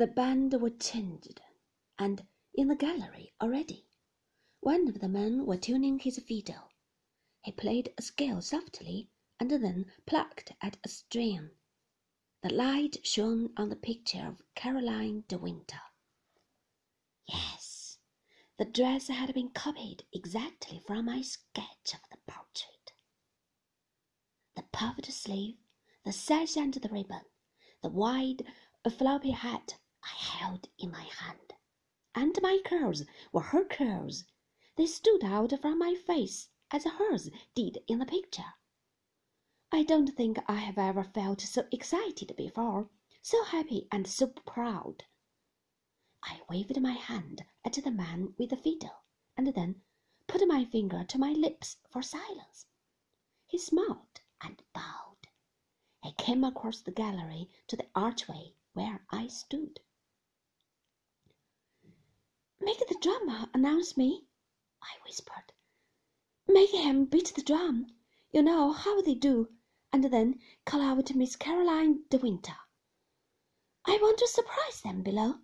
The band were changed, and in the gallery already. One of the men was tuning his fiddle. He played a scale softly and then plucked at a string. The light shone on the picture of Caroline de Winter. Yes, the dress had been copied exactly from my sketch of the portrait. The puffed sleeve, the sash and the ribbon, the wide, floppy hat I held in my hand, and my curls were her curls. They stood out from my face as hers did in the picture. I don't think I have ever felt so excited before, so happy and so proud. I waved my hand at the man with the fiddle, and then put my finger to my lips for silence. He smiled and bowed. He came across the gallery to the archway where I stood. Make the drummer uh, announce me, I whispered. Make him beat the drum. You know how they do, and then call out to Miss Caroline de Winter. I want to surprise them below.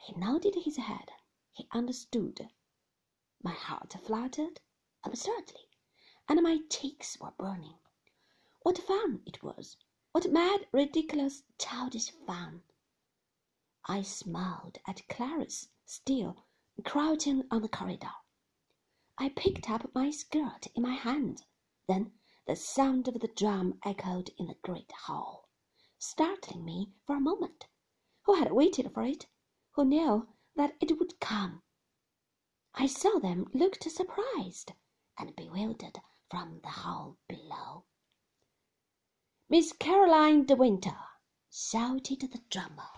He nodded his head. He understood. My heart fluttered absurdly, and my cheeks were burning. What fun it was! What mad, ridiculous, childish fun! I smiled at Clarice still crouching on the corridor. I picked up my skirt in my hand. Then the sound of the drum echoed in the great hall, startling me for a moment, who had waited for it, who knew that it would come. I saw them look surprised and bewildered from the hall below. Miss Caroline de Winter, shouted the drummer.